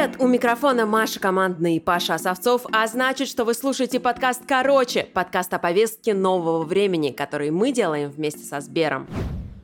Привет! У микрофона Маша Командный и Паша Осовцов, а значит, что вы слушаете подкаст «Короче», подкаст о повестке нового времени, который мы делаем вместе со Сбером.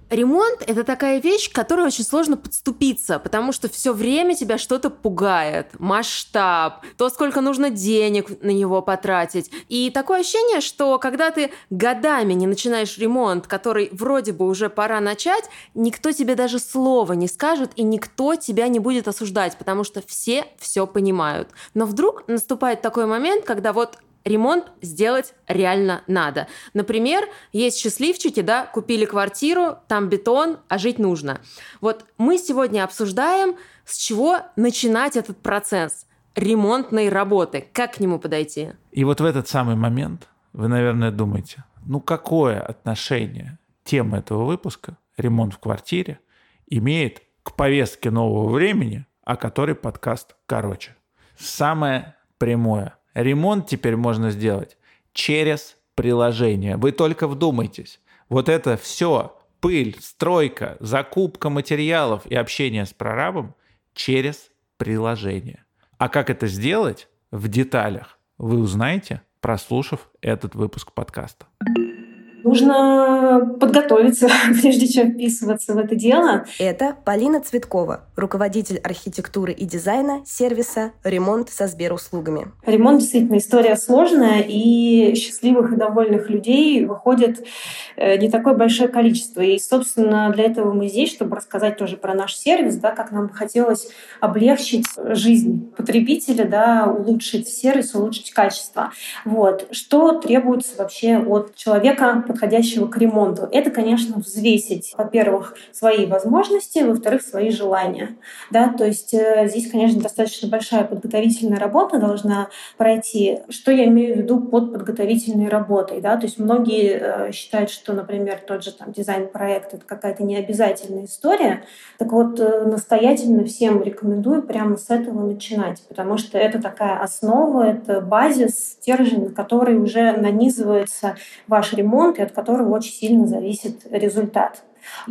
Ремонт – это такая вещь, к которой очень сложно подступиться, потому что все время тебя что-то пугает. Масштаб, то, сколько нужно денег на него потратить. И такое ощущение, что когда ты годами не начинаешь ремонт, который вроде бы уже пора начать, никто тебе даже слова не скажет, и никто тебя не будет осуждать, потому что все все понимают. Но вдруг наступает такой момент, когда вот ремонт сделать реально надо. Например, есть счастливчики, да, купили квартиру, там бетон, а жить нужно. Вот мы сегодня обсуждаем, с чего начинать этот процесс ремонтной работы, как к нему подойти. И вот в этот самый момент вы, наверное, думаете, ну какое отношение тема этого выпуска, ремонт в квартире, имеет к повестке нового времени, о которой подкаст короче. Самое прямое – Ремонт теперь можно сделать через приложение. Вы только вдумайтесь. Вот это все, пыль, стройка, закупка материалов и общение с прорабом через приложение. А как это сделать в деталях, вы узнаете, прослушав этот выпуск подкаста. Нужно подготовиться, прежде чем вписываться в это дело. Это Полина Цветкова, руководитель архитектуры и дизайна сервиса «Ремонт со Сберуслугами». Ремонт действительно история сложная, и счастливых и довольных людей выходит э, не такое большое количество. И, собственно, для этого мы здесь, чтобы рассказать тоже про наш сервис, да, как нам хотелось облегчить жизнь потребителя, да, улучшить сервис, улучшить качество. Вот. Что требуется вообще от человека, подходящего к ремонту. Это, конечно, взвесить, во-первых, свои возможности, во-вторых, свои желания. Да, то есть э, здесь, конечно, достаточно большая подготовительная работа должна пройти. Что я имею в виду под подготовительной работой? Да? То есть многие э, считают, что, например, тот же там, дизайн-проект — это какая-то необязательная история. Так вот, э, настоятельно всем рекомендую прямо с этого начинать, потому что это такая основа, это базис, стержень, на который уже нанизывается ваш ремонт, от которого очень сильно зависит результат.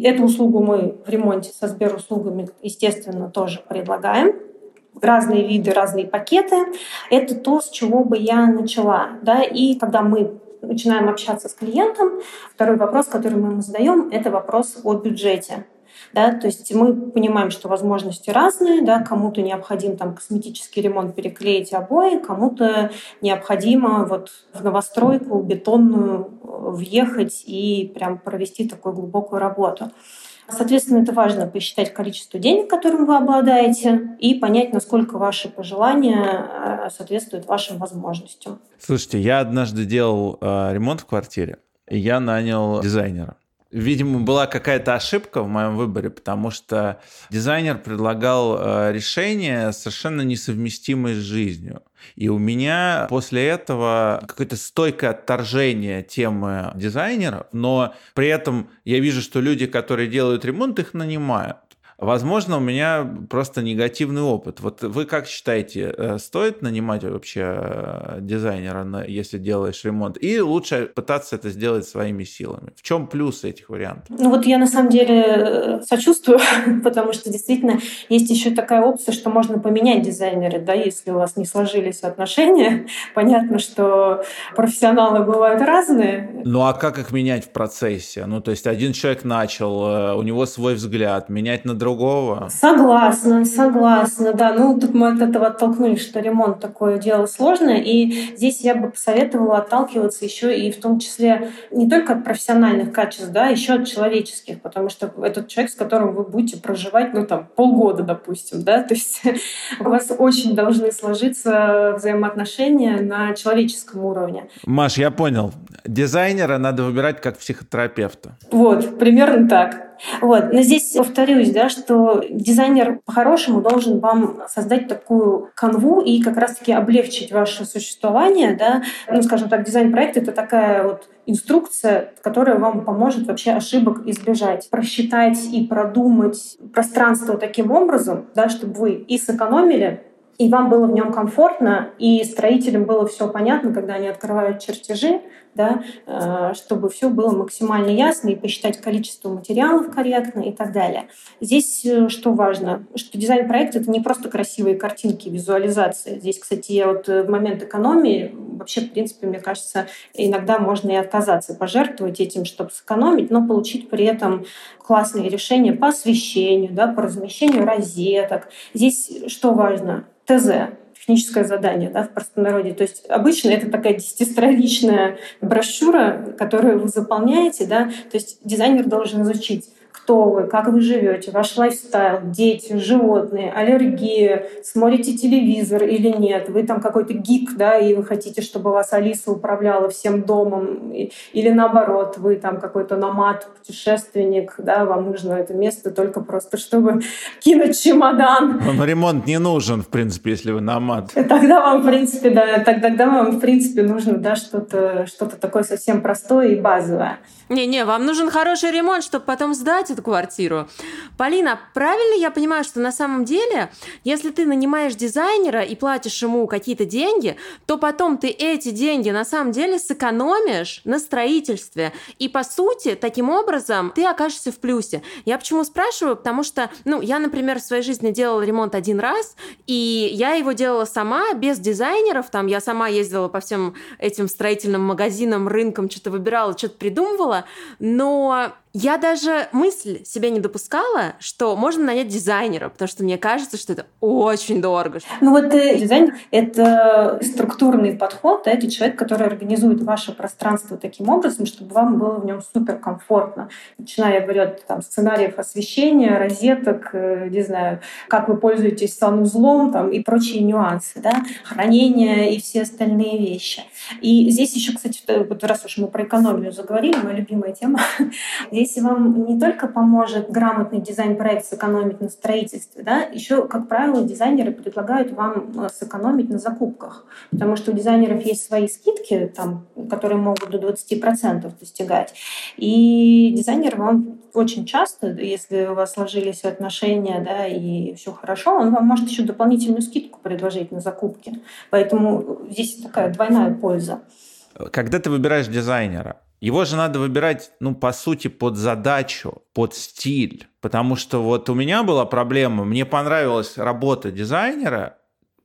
Эту услугу мы в ремонте со Сберуслугами, естественно, тоже предлагаем разные виды, разные пакеты. Это то, с чего бы я начала. Да? И когда мы начинаем общаться с клиентом, второй вопрос, который мы ему задаем, это вопрос о бюджете. Да, то есть мы понимаем, что возможности разные, да, кому-то необходим там косметический ремонт, переклеить обои, кому-то необходимо вот в новостройку бетонную въехать и прям провести такую глубокую работу. Соответственно, это важно посчитать количество денег, которым вы обладаете, и понять, насколько ваши пожелания э, соответствуют вашим возможностям. Слушайте, я однажды делал э, ремонт в квартире, и я нанял дизайнера. Видимо, была какая-то ошибка в моем выборе, потому что дизайнер предлагал э, решение совершенно несовместимое с жизнью. И у меня после этого какое-то стойкое отторжение темы дизайнеров, но при этом я вижу, что люди, которые делают ремонт, их нанимают. Возможно, у меня просто негативный опыт. Вот вы как считаете, э, стоит нанимать вообще э, дизайнера, если делаешь ремонт? И лучше пытаться это сделать своими силами? В чем плюс этих вариантов? Ну вот я на самом деле э, сочувствую, потому что действительно есть еще такая опция, что можно поменять дизайнера, да, если у вас не сложились отношения. Понятно, что профессионалы бывают разные. Ну а как их менять в процессе? Ну то есть один человек начал, у него свой взгляд, менять на другого. Согласна, согласна, да. Ну, тут мы от этого оттолкнулись, что ремонт такое дело сложное. И здесь я бы посоветовала отталкиваться еще и в том числе не только от профессиональных качеств, да, еще от человеческих, потому что этот человек, с которым вы будете проживать, ну, там, полгода, допустим, да, то есть у вас очень должны сложиться взаимоотношения на человеческом уровне. Маш, я понял. Дизайнера надо выбирать как психотерапевта. Вот, примерно так. Вот. Но здесь повторюсь, да, что дизайнер по-хорошему должен вам создать такую канву и как раз-таки облегчить ваше существование. Да. Ну, скажем так, дизайн-проект — это такая вот инструкция, которая вам поможет вообще ошибок избежать. Просчитать и продумать пространство таким образом, да, чтобы вы и сэкономили, и вам было в нем комфортно, и строителям было все понятно, когда они открывают чертежи, да, э, чтобы все было максимально ясно и посчитать количество материалов корректно и так далее. Здесь э, что важно, что дизайн-проект — это не просто красивые картинки, визуализация. Здесь, кстати, я вот в момент экономии вообще, в принципе, мне кажется, иногда можно и отказаться, пожертвовать этим, чтобы сэкономить, но получить при этом классные решения по освещению, да, по размещению розеток. Здесь что важно? ТЗ, техническое задание да, в простонародье. То есть обычно это такая десятистраничная брошюра, которую вы заполняете. Да? То есть дизайнер должен изучить кто вы, как вы живете, ваш лайфстайл, дети, животные, аллергия, смотрите телевизор или нет, вы там какой-то гик, да, и вы хотите, чтобы вас Алиса управляла всем домом, или наоборот, вы там какой-то номад, путешественник, да, вам нужно это место только просто, чтобы кинуть чемодан. Вам ремонт не нужен, в принципе, если вы номад. Тогда вам, в принципе, да, тогда вам, в принципе, нужно, да, что-то что такое совсем простое и базовое. Не-не, вам нужен хороший ремонт, чтобы потом сдать эту квартиру. Полина, правильно я понимаю, что на самом деле, если ты нанимаешь дизайнера и платишь ему какие-то деньги, то потом ты эти деньги на самом деле сэкономишь на строительстве. И по сути, таким образом, ты окажешься в плюсе. Я почему спрашиваю? Потому что, ну, я, например, в своей жизни делала ремонт один раз, и я его делала сама, без дизайнеров. Там я сама ездила по всем этим строительным магазинам, рынкам, что-то выбирала, что-то придумывала но я даже мысль себе не допускала, что можно нанять дизайнера, потому что мне кажется, что это очень дорого. Ну вот э, дизайн — это структурный подход, да, это человек, который организует ваше пространство таким образом, чтобы вам было в нем супер комфортно. Начиная, я говорю, от там, сценариев освещения, розеток, э, не знаю, как вы пользуетесь санузлом там, и прочие нюансы, да, хранение и все остальные вещи. И здесь еще, кстати, вот раз уж мы про экономию заговорили, моя любимая тема, вам не только поможет грамотный дизайн-проект сэкономить на строительстве, да, еще, как правило, дизайнеры предлагают вам э, сэкономить на закупках, потому что у дизайнеров есть свои скидки, там, которые могут до 20% достигать. И дизайнер вам очень часто, если у вас сложились отношения, да, и все хорошо, он вам может еще дополнительную скидку предложить на закупки. Поэтому здесь такая двойная польза. Когда ты выбираешь дизайнера, его же надо выбирать, ну, по сути, под задачу, под стиль. Потому что вот у меня была проблема, мне понравилась работа дизайнера,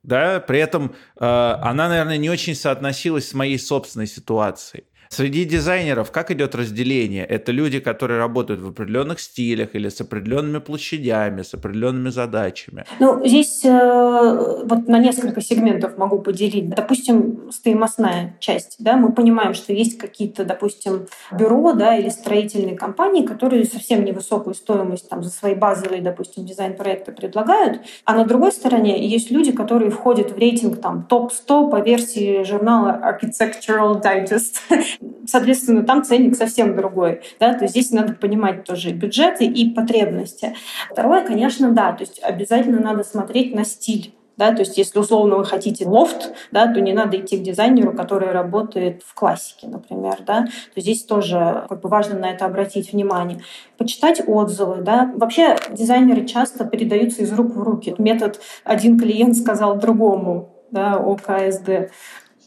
да, при этом э, она, наверное, не очень соотносилась с моей собственной ситуацией. Среди дизайнеров как идет разделение? Это люди, которые работают в определенных стилях или с определенными площадями, с определенными задачами? Ну, здесь э, вот на несколько сегментов могу поделить. Допустим, стоимостная часть. Да, мы понимаем, что есть какие-то, допустим, бюро да, или строительные компании, которые совсем невысокую стоимость там, за свои базовые, допустим, дизайн-проекты предлагают. А на другой стороне есть люди, которые входят в рейтинг там, топ-100 по версии журнала Architectural Digest. Соответственно, там ценник совсем другой. Да? То есть здесь надо понимать тоже бюджеты и потребности. Второе, конечно, да, то есть обязательно надо смотреть на стиль да, то есть если условно вы хотите лофт, да, то не надо идти к дизайнеру, который работает в классике, например, да, то здесь тоже как бы важно на это обратить внимание. Почитать отзывы, да. Вообще дизайнеры часто передаются из рук в руки. Метод «один клиент сказал другому», да, ОКСД.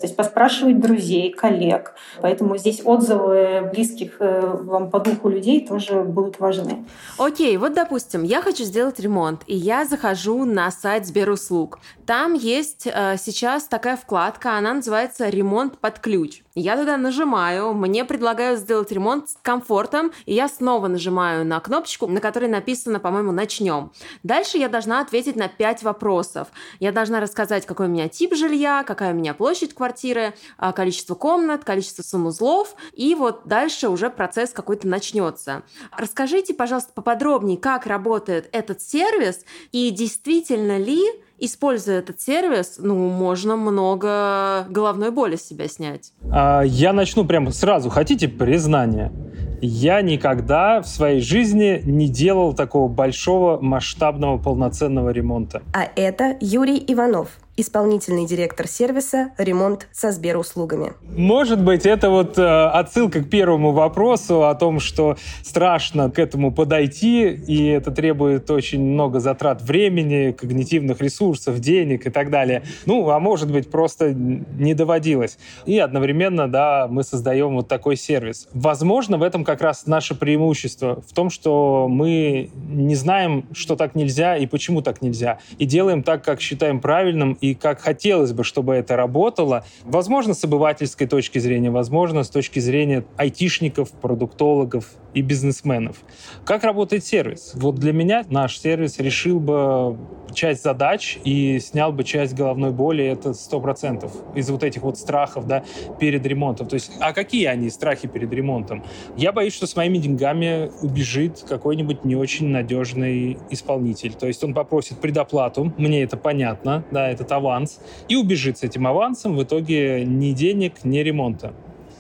То есть поспрашивать друзей, коллег. Поэтому здесь отзывы близких э, вам по духу людей тоже будут важны. Окей, вот допустим, я хочу сделать ремонт, и я захожу на сайт Сберуслуг. Там есть э, сейчас такая вкладка, она называется «Ремонт под ключ». Я туда нажимаю, мне предлагают сделать ремонт с комфортом, и я снова нажимаю на кнопочку, на которой написано, по-моему, «Начнем». Дальше я должна ответить на пять вопросов. Я должна рассказать, какой у меня тип жилья, какая у меня площадь квартиры, а, количество комнат, количество санузлов, и вот дальше уже процесс какой-то начнется. Расскажите, пожалуйста, поподробнее, как работает этот сервис, и действительно ли используя этот сервис, ну, можно много головной боли с себя снять. А, я начну прямо сразу. Хотите признание? Я никогда в своей жизни не делал такого большого масштабного полноценного ремонта. А это Юрий Иванов, исполнительный директор сервиса «Ремонт со Сберуслугами». Может быть, это вот э, отсылка к первому вопросу о том, что страшно к этому подойти, и это требует очень много затрат времени, когнитивных ресурсов, денег и так далее. Ну, а может быть, просто не доводилось. И одновременно, да, мы создаем вот такой сервис. Возможно, в этом как раз наше преимущество, в том, что мы не знаем, что так нельзя и почему так нельзя, и делаем так, как считаем правильным, и как хотелось бы, чтобы это работало. Возможно, с обывательской точки зрения, возможно, с точки зрения айтишников, продуктологов и бизнесменов. Как работает сервис? Вот для меня наш сервис решил бы часть задач и снял бы часть головной боли, это сто процентов из вот этих вот страхов, да, перед ремонтом. То есть, а какие они страхи перед ремонтом? Я боюсь, что с моими деньгами убежит какой-нибудь не очень надежный исполнитель. То есть он попросит предоплату, мне это понятно, да, этот аванс, и убежит с этим авансом, в итоге ни денег, ни ремонта.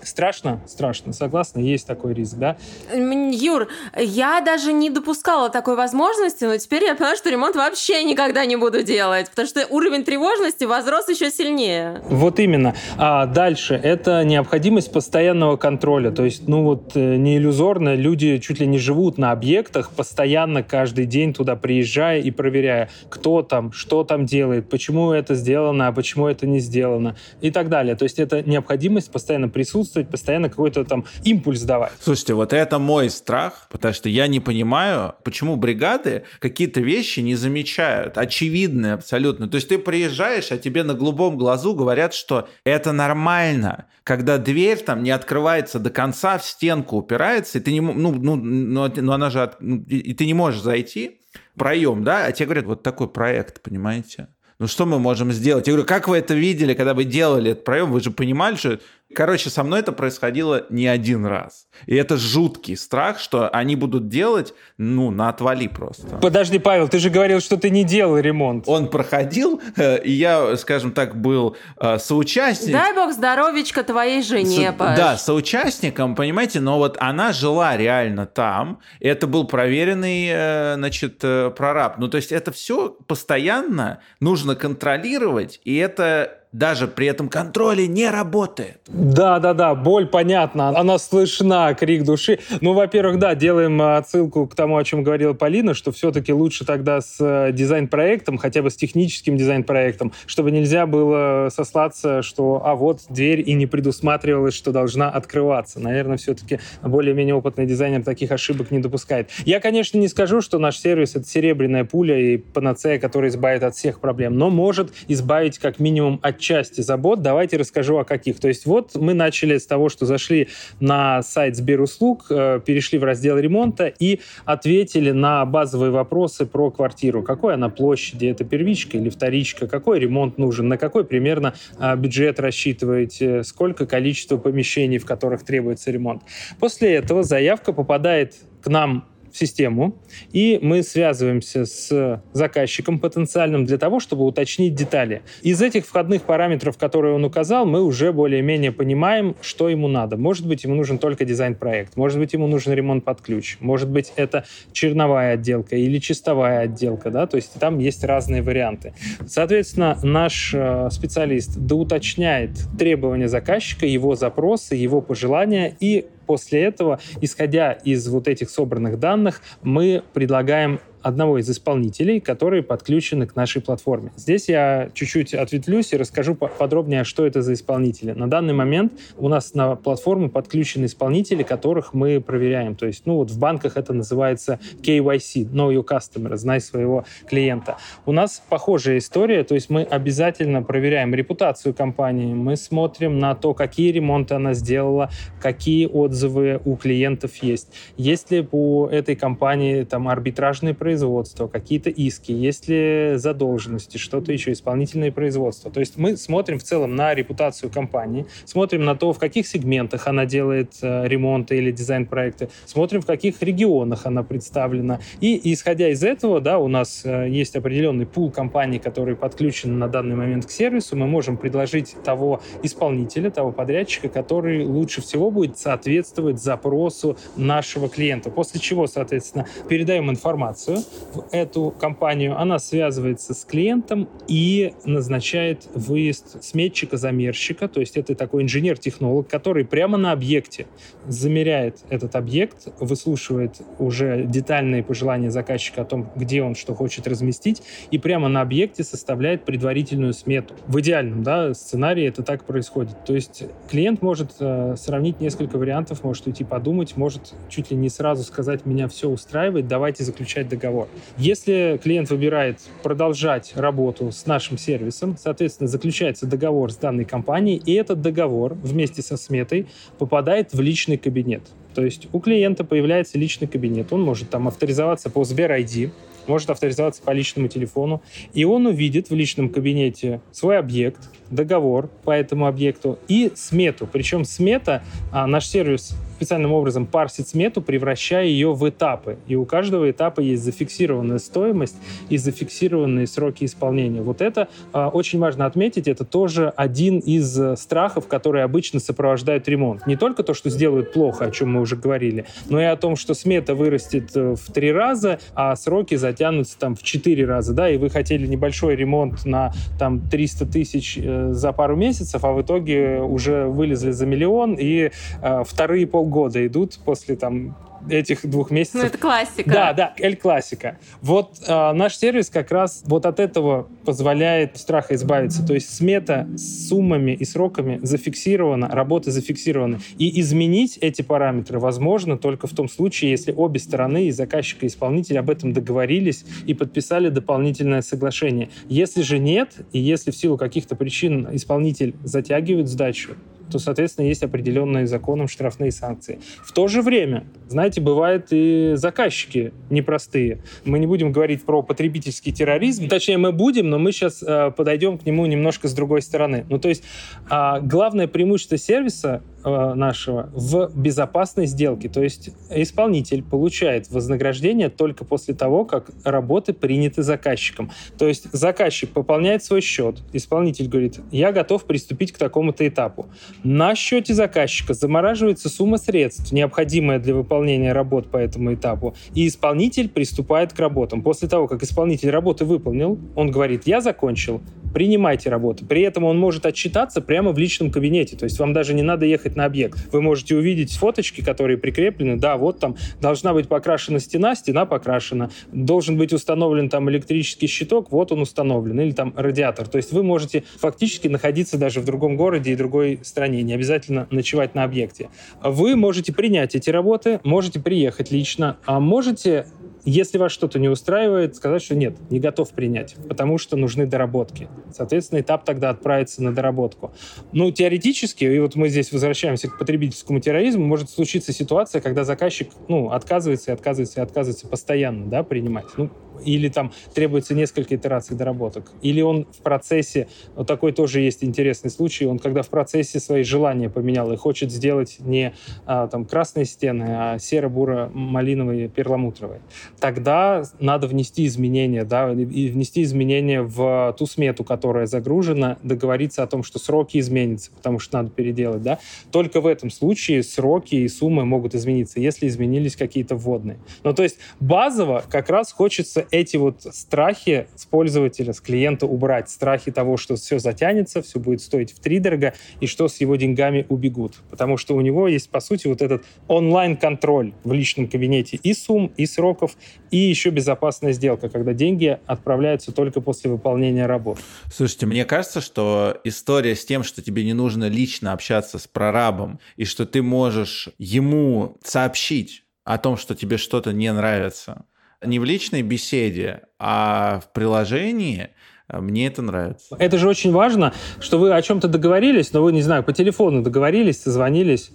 Страшно? Страшно. Согласна? Есть такой риск, да? Юр, я даже не допускала такой возможности, но теперь я понимаю, что ремонт вообще никогда не буду делать, потому что уровень тревожности возрос еще сильнее. Вот именно. А дальше это необходимость постоянного контроля. То есть, ну вот э, не иллюзорно, люди чуть ли не живут на объектах, постоянно каждый день туда приезжая и проверяя, кто там, что там делает, почему это сделано, а почему это не сделано и так далее. То есть это необходимость постоянно присутствовать присутствовать, постоянно какой-то там импульс давать. Слушайте, вот это мой страх, потому что я не понимаю, почему бригады какие-то вещи не замечают, очевидные абсолютно. То есть ты приезжаешь, а тебе на голубом глазу говорят, что это нормально, когда дверь там не открывается до конца, в стенку упирается, и ты не, ну, ну, ну, ну она же, ну, и ты не можешь зайти, проем, да, а тебе говорят, вот такой проект, понимаете? Ну что мы можем сделать? Я говорю, как вы это видели, когда вы делали этот проем? Вы же понимали, что Короче, со мной это происходило не один раз. И это жуткий страх, что они будут делать, ну, на отвали просто. Подожди, Павел, ты же говорил, что ты не делал ремонт. Он проходил, э, и я, скажем так, был э, соучастником. Дай бог здоровечка твоей жене, Со- Паш. Да, соучастником, понимаете, но вот она жила реально там, и это был проверенный, э, значит, прораб. Ну, то есть это все постоянно нужно контролировать, и это даже при этом контроле не работает. Да, да, да, боль понятна, она слышна, крик души. Ну, во-первых, да, делаем э, отсылку к тому, о чем говорила Полина, что все-таки лучше тогда с э, дизайн-проектом, хотя бы с техническим дизайн-проектом, чтобы нельзя было сослаться, что, а вот дверь и не предусматривалось, что должна открываться. Наверное, все-таки более-менее опытный дизайнер таких ошибок не допускает. Я, конечно, не скажу, что наш сервис — это серебряная пуля и панацея, которая избавит от всех проблем, но может избавить как минимум от части забот. Давайте расскажу о каких. То есть вот мы начали с того, что зашли на сайт Сберуслуг, э, перешли в раздел ремонта и ответили на базовые вопросы про квартиру. Какой она площади, это первичка или вторичка, какой ремонт нужен, на какой примерно э, бюджет рассчитываете, сколько количество помещений, в которых требуется ремонт. После этого заявка попадает к нам систему, и мы связываемся с заказчиком потенциальным для того, чтобы уточнить детали. Из этих входных параметров, которые он указал, мы уже более-менее понимаем, что ему надо. Может быть, ему нужен только дизайн-проект, может быть, ему нужен ремонт под ключ, может быть, это черновая отделка или чистовая отделка, да, то есть там есть разные варианты. Соответственно, наш э, специалист доуточняет требования заказчика, его запросы, его пожелания и После этого, исходя из вот этих собранных данных, мы предлагаем одного из исполнителей, которые подключены к нашей платформе. Здесь я чуть-чуть ответвлюсь и расскажу подробнее, что это за исполнители. На данный момент у нас на платформу подключены исполнители, которых мы проверяем. То есть, ну вот в банках это называется KYC, Know Your Customer, знай своего клиента. У нас похожая история, то есть мы обязательно проверяем репутацию компании, мы смотрим на то, какие ремонты она сделала, какие отзывы у клиентов есть. Есть ли по этой компании там арбитражные производства, производства, какие-то иски, есть ли задолженности, что-то еще, исполнительное производство. То есть мы смотрим в целом на репутацию компании, смотрим на то, в каких сегментах она делает э, ремонты или дизайн-проекты, смотрим, в каких регионах она представлена. И исходя из этого, да, у нас э, есть определенный пул компаний, которые подключены на данный момент к сервису, мы можем предложить того исполнителя, того подрядчика, который лучше всего будет соответствовать запросу нашего клиента. После чего, соответственно, передаем информацию, в эту компанию, она связывается с клиентом и назначает выезд сметчика-замерщика, то есть это такой инженер-технолог, который прямо на объекте замеряет этот объект, выслушивает уже детальные пожелания заказчика о том, где он что хочет разместить, и прямо на объекте составляет предварительную смету. В идеальном да, сценарии это так происходит. То есть клиент может э, сравнить несколько вариантов, может уйти подумать, может чуть ли не сразу сказать, меня все устраивает, давайте заключать договор. Если клиент выбирает продолжать работу с нашим сервисом, соответственно, заключается договор с данной компанией, и этот договор вместе со сметой попадает в личный кабинет. То есть у клиента появляется личный кабинет, он может там авторизоваться по Сбер ID, может авторизоваться по личному телефону, и он увидит в личном кабинете свой объект, договор по этому объекту и смету. Причем смета, а, наш сервис специальным образом парсит смету, превращая ее в этапы. И у каждого этапа есть зафиксированная стоимость и зафиксированные сроки исполнения. Вот это э, очень важно отметить. Это тоже один из э, страхов, которые обычно сопровождают ремонт. Не только то, что сделают плохо, о чем мы уже говорили, но и о том, что смета вырастет э, в три раза, а сроки затянутся там в четыре раза. Да? И вы хотели небольшой ремонт на там 300 тысяч э, за пару месяцев, а в итоге уже вылезли за миллион, и э, вторые пол полгода идут после там этих двух месяцев. Ну, это классика. Да, да, эль классика. Вот э, наш сервис как раз вот от этого позволяет страха избавиться. То есть смета с суммами и сроками зафиксирована, работа зафиксирована. И изменить эти параметры возможно только в том случае, если обе стороны, и заказчик, и исполнитель, об этом договорились и подписали дополнительное соглашение. Если же нет, и если в силу каких-то причин исполнитель затягивает сдачу, то, соответственно, есть определенные законом штрафные санкции. В то же время, знаете, бывают и заказчики непростые. Мы не будем говорить про потребительский терроризм, точнее, мы будем, но мы сейчас э, подойдем к нему немножко с другой стороны. Ну, то есть, э, главное преимущество сервиса нашего в безопасной сделке. То есть исполнитель получает вознаграждение только после того, как работы приняты заказчиком. То есть заказчик пополняет свой счет, исполнитель говорит, я готов приступить к такому-то этапу. На счете заказчика замораживается сумма средств, необходимая для выполнения работ по этому этапу, и исполнитель приступает к работам. После того, как исполнитель работы выполнил, он говорит, я закончил, принимайте работу. При этом он может отчитаться прямо в личном кабинете, то есть вам даже не надо ехать на объект. Вы можете увидеть фоточки, которые прикреплены, да, вот там должна быть покрашена стена, стена покрашена, должен быть установлен там электрический щиток, вот он установлен, или там радиатор. То есть вы можете фактически находиться даже в другом городе и другой стране, не обязательно ночевать на объекте. Вы можете принять эти работы, можете приехать лично, а можете если вас что-то не устраивает, сказать, что нет, не готов принять, потому что нужны доработки. Соответственно, этап тогда отправится на доработку. Ну, теоретически, и вот мы здесь возвращаемся к потребительскому терроризму, может случиться ситуация, когда заказчик ну, отказывается и отказывается и отказывается постоянно да, принимать. Ну, или там требуется несколько итераций доработок, или он в процессе, вот такой тоже есть интересный случай, он когда в процессе свои желания поменял и хочет сделать не а, там красные стены, а серо-буро-малиновые, перламутровые, тогда надо внести изменения, да, и внести изменения в ту смету, которая загружена, договориться о том, что сроки изменятся, потому что надо переделать, да. Только в этом случае сроки и суммы могут измениться, если изменились какие-то вводные. Ну, то есть базово как раз хочется эти вот страхи с пользователя, с клиента убрать. Страхи того, что все затянется, все будет стоить в три дорого, и что с его деньгами убегут. Потому что у него есть, по сути, вот этот онлайн-контроль в личном кабинете и сумм, и сроков, и еще безопасная сделка, когда деньги отправляются только после выполнения работ. Слушайте, мне кажется, что история с тем, что тебе не нужно лично общаться с прорабом, и что ты можешь ему сообщить о том, что тебе что-то не нравится, не в личной беседе, а в приложении, э, мне это нравится. Это же очень важно, что вы о чем-то договорились, но вы, не знаю, по телефону договорились, созвонились,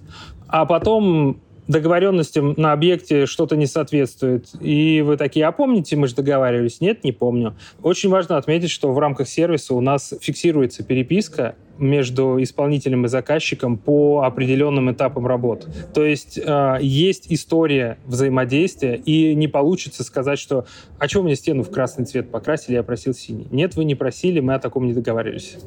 а потом договоренностям на объекте что-то не соответствует. И вы такие, а помните, мы же договаривались? Нет, не помню. Очень важно отметить, что в рамках сервиса у нас фиксируется переписка между исполнителем и заказчиком по определенным этапам работ. То есть э, есть история взаимодействия, и не получится сказать, что «А что мне стену в красный цвет покрасили, я просил синий?» Нет, вы не просили, мы о таком не договаривались.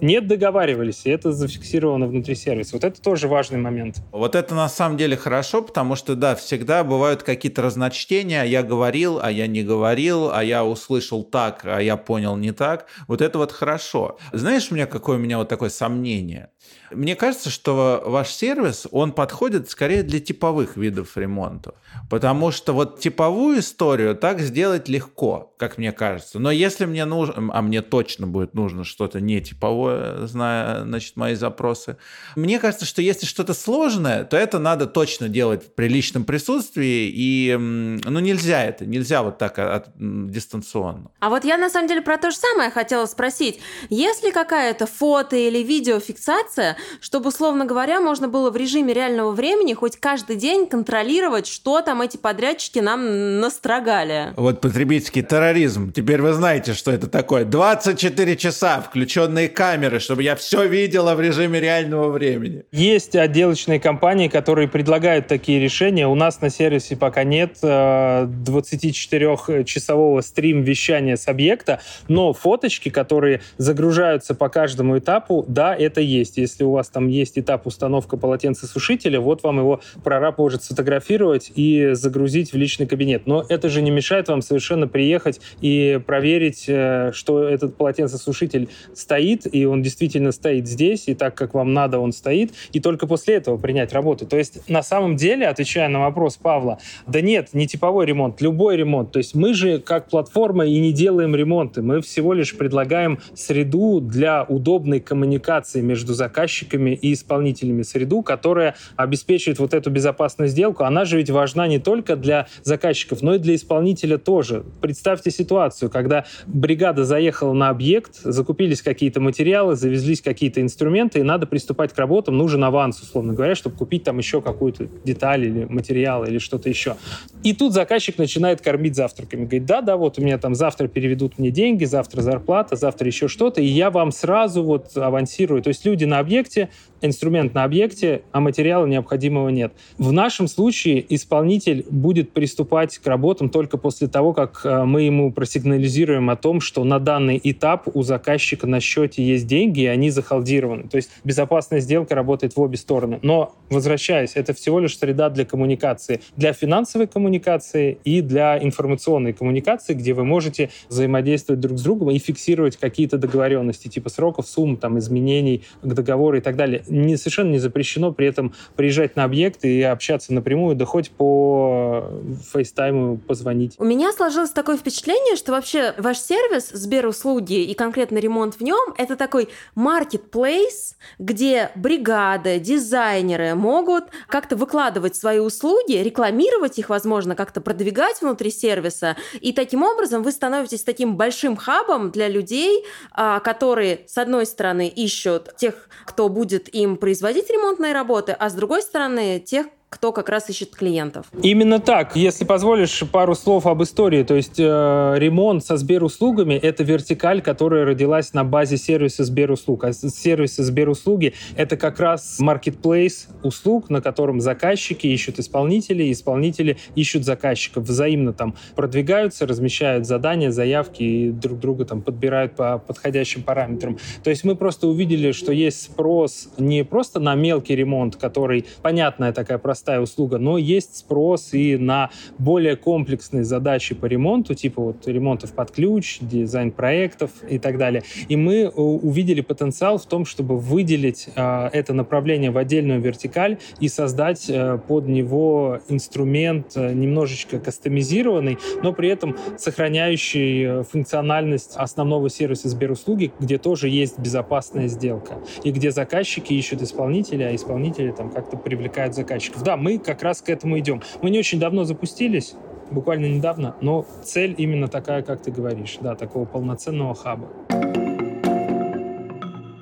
Нет, договаривались, и это зафиксировано внутри сервиса. Вот это тоже важный момент. Вот это на самом деле хорошо, потому что, да, всегда бывают какие-то разночтения. Я говорил, а я не говорил, а я услышал так, а я понял не так. Вот это вот хорошо. Знаешь, у меня какое у меня вот такое сомнение? Мне кажется, что ваш сервис, он подходит скорее для типовых видов ремонта. Потому что вот типовую историю так сделать легко, как мне кажется. Но если мне нужно, а мне точно будет нужно что-то не типовое, зная, значит, мои запросы, мне кажется, что если что-то сложное, то это надо точно делать в приличном присутствии, и, ну, нельзя это, нельзя вот так от, дистанционно. А вот я на самом деле про то же самое хотела спросить. Если какая-то фото или видеофиксация, чтобы, условно говоря, можно было в режиме реального времени хоть каждый день контролировать, что там эти подрядчики нам настрогали. Вот потребительский терроризм. Теперь вы знаете, что это такое. 24 часа, включенные камеры, чтобы я все видела в режиме реального времени. Есть отделочные компании, которые предлагают такие решения. У нас на сервисе пока нет 24-часового э, стрим-вещания с объекта, но фоточки, которые загружаются по каждому этапу, да, это есть. Если у вас там есть этап установка полотенцесушителя, вот вам его прораб может сфотографировать и загрузить в личный кабинет. Но это же не мешает вам совершенно приехать и проверить, э, что этот полотенцесушитель стоит, и он действительно стоит здесь, и так, как вам надо, он стоит, и только после этого принять работу. То есть, на самом деле, отвечая на вопрос Павла, да нет, не типовой ремонт, любой ремонт. То есть мы же как платформа и не делаем ремонты, мы всего лишь предлагаем среду для удобной коммуникации между заказчиком заказчиками и исполнителями среду, которая обеспечивает вот эту безопасную сделку. Она же ведь важна не только для заказчиков, но и для исполнителя тоже. Представьте ситуацию, когда бригада заехала на объект, закупились какие-то материалы, завезлись какие-то инструменты, и надо приступать к работам, нужен аванс, условно говоря, чтобы купить там еще какую-то деталь или материал или что-то еще. И тут заказчик начинает кормить завтраками. Говорит, да-да, вот у меня там завтра переведут мне деньги, завтра зарплата, завтра еще что-то, и я вам сразу вот авансирую. То есть люди на объект объекте, инструмент на объекте, а материала необходимого нет. В нашем случае исполнитель будет приступать к работам только после того, как э, мы ему просигнализируем о том, что на данный этап у заказчика на счете есть деньги, и они захалдированы. То есть безопасная сделка работает в обе стороны. Но, возвращаясь, это всего лишь среда для коммуникации. Для финансовой коммуникации и для информационной коммуникации, где вы можете взаимодействовать друг с другом и фиксировать какие-то договоренности, типа сроков, сумм, там, изменений к договору и так далее. Не, совершенно не запрещено при этом приезжать на объект и общаться напрямую, да хоть по фейстайму позвонить. У меня сложилось такое впечатление, что вообще ваш сервис Сберуслуги и конкретно ремонт в нем это такой marketplace, где бригады, дизайнеры могут как-то выкладывать свои услуги, рекламировать их, возможно, как-то продвигать внутри сервиса, и таким образом вы становитесь таким большим хабом для людей, а, которые, с одной стороны, ищут тех кто будет им производить ремонтные работы, а с другой стороны, тех, кто как раз ищет клиентов. Именно так. Если позволишь пару слов об истории, то есть э, ремонт со Сберуслугами — это вертикаль, которая родилась на базе сервиса Сберуслуг. А сервисы Сберуслуги — это как раз marketplace услуг, на котором заказчики ищут исполнителей, исполнители ищут заказчиков, взаимно там продвигаются, размещают задания, заявки и друг друга там подбирают по подходящим параметрам. То есть мы просто увидели, что есть спрос не просто на мелкий ремонт, который, понятная такая простая простая услуга, но есть спрос и на более комплексные задачи по ремонту, типа вот ремонтов под ключ, дизайн проектов и так далее. И мы э, увидели потенциал в том, чтобы выделить э, это направление в отдельную вертикаль и создать э, под него инструмент немножечко кастомизированный, но при этом сохраняющий функциональность основного сервиса Сберуслуги, где тоже есть безопасная сделка и где заказчики ищут исполнителя, а исполнители там как-то привлекают заказчиков да, мы как раз к этому идем. Мы не очень давно запустились, буквально недавно, но цель именно такая, как ты говоришь, да, такого полноценного хаба.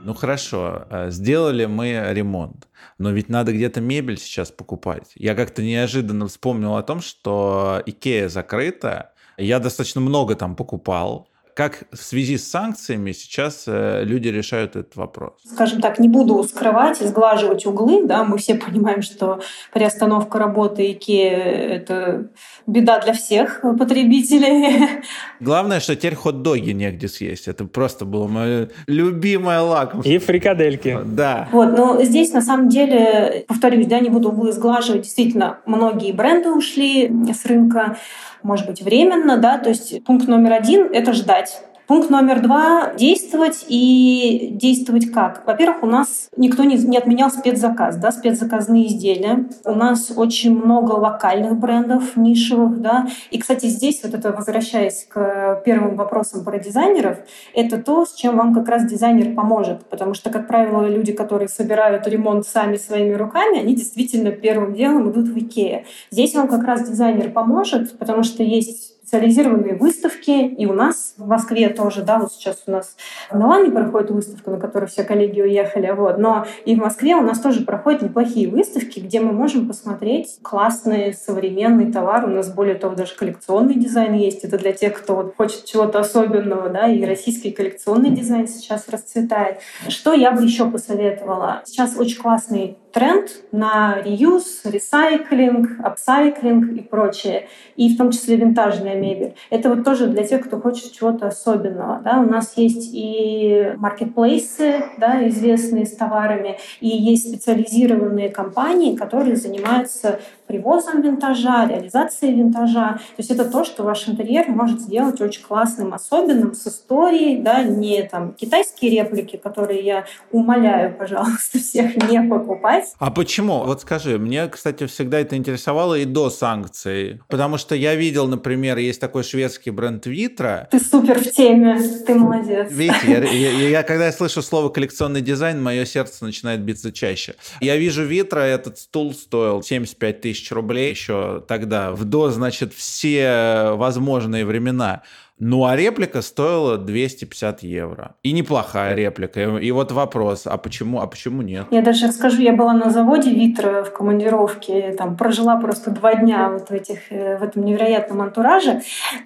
Ну хорошо, э, сделали мы ремонт, но ведь надо где-то мебель сейчас покупать. Я как-то неожиданно вспомнил о том, что Икея закрыта. Я достаточно много там покупал. Как в связи с санкциями сейчас э, люди решают этот вопрос? Скажем так, не буду скрывать и сглаживать углы. Да? Мы все понимаем, что приостановка работы IKEA — это беда для всех потребителей. Главное, что теперь хот-доги негде съесть. Это просто было мое любимое лакомство. И фрикадельки. Да. Вот, но здесь на самом деле, повторюсь, да, не буду углы сглаживать, действительно, многие бренды ушли с рынка, может быть, временно, да, то есть пункт номер один — это ждать. Пункт номер два — действовать и действовать как? Во-первых, у нас никто не, не отменял спецзаказ, да, спецзаказные изделия. У нас очень много локальных брендов, нишевых, да. И, кстати, здесь вот это, возвращаясь к первым вопросам про дизайнеров, это то, с чем вам как раз дизайнер поможет. Потому что, как правило, люди, которые собирают ремонт сами своими руками, они действительно первым делом идут в Икеа. Здесь вам как раз дизайнер поможет, потому что есть специализированные выставки, и у нас в Москве тоже, да, вот сейчас у нас в Милане проходит выставка, на которую все коллеги уехали, вот, но и в Москве у нас тоже проходят неплохие выставки, где мы можем посмотреть классный современный товар, у нас более того даже коллекционный дизайн есть, это для тех, кто вот хочет чего-то особенного, да, и российский коллекционный дизайн сейчас расцветает. Что я бы еще посоветовала? Сейчас очень классный тренд на реюз, ресайклинг, апсайклинг и прочее, и в том числе винтажная мебель. Это вот тоже для тех, кто хочет чего-то особенного. Да? У нас есть и маркетплейсы, да, известные с товарами, и есть специализированные компании, которые занимаются привозом винтажа, реализацией винтажа. То есть это то, что ваш интерьер может сделать очень классным, особенным, с историей, да, не там китайские реплики, которые я умоляю, пожалуйста, всех не покупать. А почему? Вот скажи, мне, кстати, всегда это интересовало и до санкций, потому что я видел, например, есть такой шведский бренд Витра. Ты супер в теме, ты молодец. Видите, я, я, я, когда я слышу слово коллекционный дизайн, мое сердце начинает биться чаще. Я вижу Витра, этот стул стоил 75 тысяч тысяч рублей еще тогда, в до, значит, все возможные времена. Ну, а реплика стоила 250 евро. И неплохая реплика. И вот вопрос, а почему, а почему нет? Я даже расскажу, я была на заводе Витра в командировке, там прожила просто два дня вот в, этих, э, в этом невероятном антураже.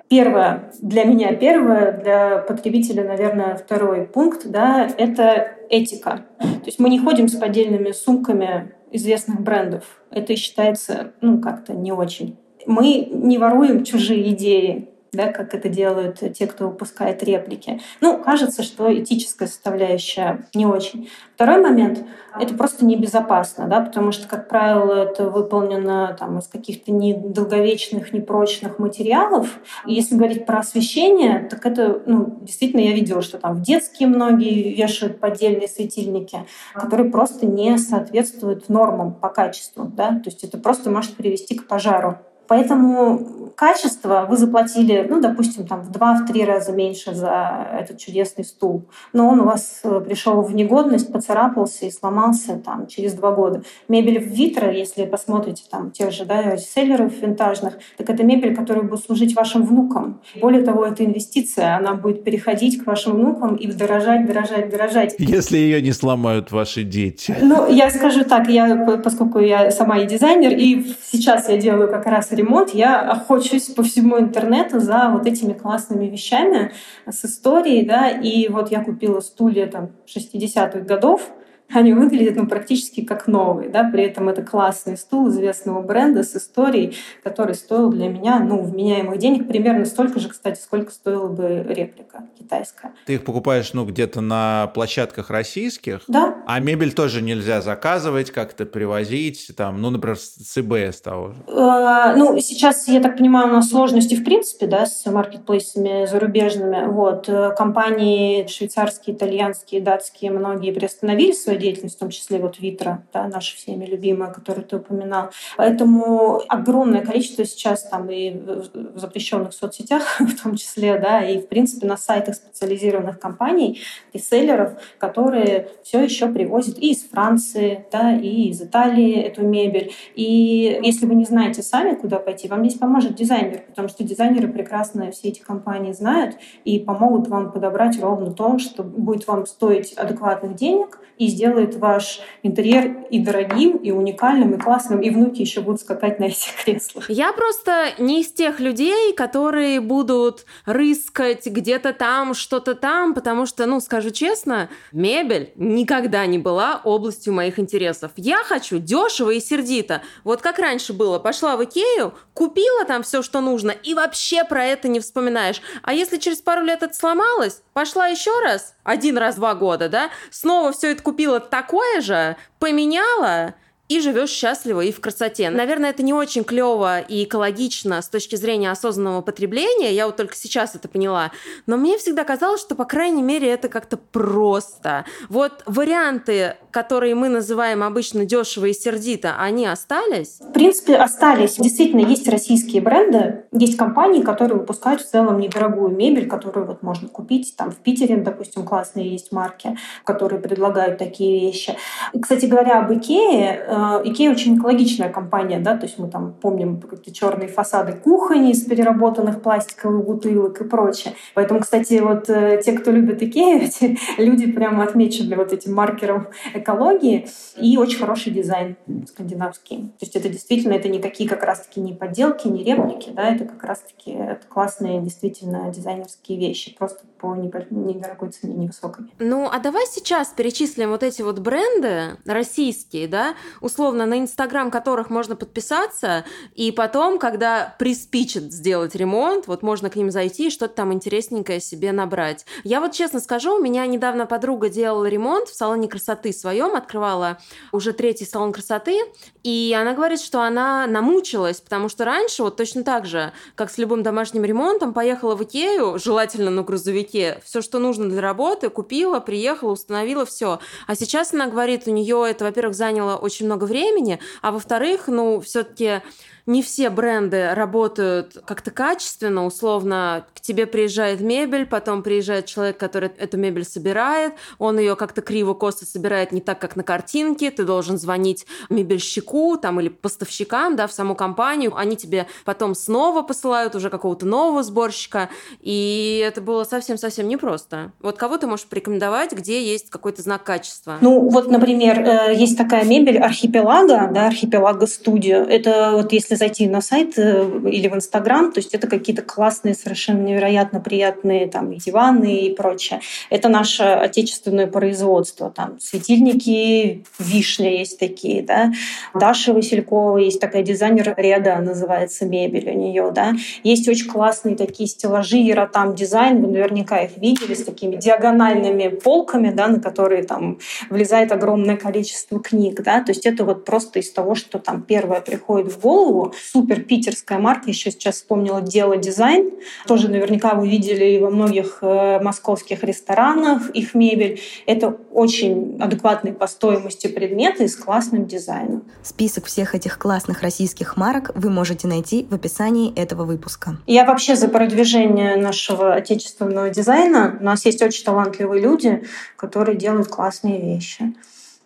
Первое, для меня первое, для потребителя, наверное, второй пункт, да, это этика. То есть мы не ходим с поддельными сумками известных брендов. Это считается, ну, как-то не очень. Мы не воруем чужие идеи да, как это делают те, кто выпускает реплики. Ну, кажется, что этическая составляющая не очень. Второй момент — это просто небезопасно, да, потому что, как правило, это выполнено там, из каких-то недолговечных, непрочных материалов. И если говорить про освещение, так это, ну, действительно, я видела, что там в детские многие вешают поддельные светильники, которые просто не соответствуют нормам по качеству, да, то есть это просто может привести к пожару. Поэтому качество вы заплатили, ну, допустим, там в два-три раза меньше за этот чудесный стул, но он у вас э, пришел в негодность, поцарапался и сломался там через два года. Мебель в Витро, если посмотрите там тех же да, селлеров винтажных, так это мебель, которая будет служить вашим внукам. Более того, это инвестиция, она будет переходить к вашим внукам и дорожать, дорожать, дорожать. Если ее не сломают ваши дети. Ну, я скажу так, я, поскольку я сама и дизайнер, и сейчас я делаю как раз ремонт, я охочусь по всему интернету за вот этими классными вещами с историей, да, и вот я купила стулья там 60-х годов, они выглядят ну, практически как новые. Да? При этом это классный стул известного бренда с историей, который стоил для меня ну, вменяемых денег примерно столько же, кстати, сколько стоила бы реплика китайская. Ты их покупаешь ну, где-то на площадках российских? Да. А мебель тоже нельзя заказывать, как-то привозить, там, ну, например, с ИБС того же? Э, ну, сейчас, я так понимаю, у нас сложности в принципе да, с маркетплейсами зарубежными. Вот. Э, компании швейцарские, итальянские, датские многие приостановили свои деятельность, в том числе вот Витра, да, наша всеми любимая, которую ты упоминал. Поэтому огромное количество сейчас там и в запрещенных соцсетях в том числе, да, и в принципе на сайтах специализированных компаний, реселлеров, которые все еще привозят и из Франции, да, и из Италии эту мебель. И если вы не знаете сами, куда пойти, вам здесь поможет дизайнер, потому что дизайнеры прекрасно все эти компании знают и помогут вам подобрать ровно то, что будет вам стоить адекватных денег и сделать сделает ваш интерьер и дорогим, и уникальным, и классным, и внуки еще будут скакать на этих креслах. Я просто не из тех людей, которые будут рыскать где-то там, что-то там, потому что, ну, скажу честно, мебель никогда не была областью моих интересов. Я хочу дешево и сердито. Вот как раньше было, пошла в Икею, купила там все, что нужно, и вообще про это не вспоминаешь. А если через пару лет это сломалось, пошла еще раз, один раз два года, да, снова все это купила такое же, поменяла, и живешь счастливо и в красоте. Наверное, это не очень клево и экологично с точки зрения осознанного потребления, я вот только сейчас это поняла, но мне всегда казалось, что, по крайней мере, это как-то просто. Вот варианты, которые мы называем обычно дешево и сердито, они остались? В принципе, остались. Действительно, есть российские бренды, есть компании, которые выпускают в целом недорогую мебель, которую вот можно купить. Там в Питере, допустим, классные есть марки, которые предлагают такие вещи. Кстати говоря, об Икее, э, Икея очень экологичная компания, да, то есть мы там помним какие-то черные фасады кухонь из переработанных пластиковых бутылок и прочее. Поэтому, кстати, вот э, те, кто любит Икею, люди прямо отмечены вот этим маркером экологии и очень хороший дизайн скандинавский. То есть это действительно, это никакие как раз-таки не подделки, не реплики, да, это как раз-таки классные действительно дизайнерские вещи, просто по недорогой цене, невысокой. Ну, а давай сейчас перечислим вот эти вот бренды российские, да, условно, на Инстаграм которых можно подписаться, и потом, когда приспичит сделать ремонт, вот можно к ним зайти и что-то там интересненькое себе набрать. Я вот честно скажу, у меня недавно подруга делала ремонт в салоне красоты своем, открывала уже третий салон красоты, и она говорит, что она намучилась, потому что раньше вот точно так же, как с любым домашним ремонтом, поехала в Икею, желательно на грузовике, все, что нужно для работы, купила, приехала, установила все. А сейчас она говорит, у нее это, во-первых, заняло очень много времени, а во-вторых, ну, все-таки не все бренды работают как-то качественно, условно, к тебе приезжает мебель, потом приезжает человек, который эту мебель собирает, он ее как-то криво-косо собирает не так, как на картинке, ты должен звонить мебельщику там или поставщикам, да, в саму компанию, они тебе потом снова посылают уже какого-то нового сборщика, и это было совсем-совсем непросто. Вот кого ты можешь порекомендовать, где есть какой-то знак качества? Ну, вот, например, э, есть такая мебель архипелага, да, архипелага студио. Это вот если зайти на сайт э, или в Инстаграм, то есть это какие-то классные, совершенно невероятно приятные там диваны и прочее. Это наше отечественное производство. Там светильники Вишня есть такие, да. Даша Василькова есть такая дизайнер Реда, называется мебель у нее, да. Есть очень классные такие стеллажи, там дизайн, вы наверняка их видели, с такими диагональными полками, да, на которые там влезает огромное количество книг, да. То есть это вот просто из того, что там первое приходит в голову, супер питерская марка, еще сейчас вспомнила «Дело дизайн». Тоже наверняка вы видели во многих э, московских ресторанах их мебель. Это очень адекватные по стоимости предметы с классным дизайном. Список всех этих классных российских марок вы можете найти в описании этого выпуска. Я вообще за продвижение нашего отечественного дизайна. У нас есть очень талантливые люди, которые делают классные вещи.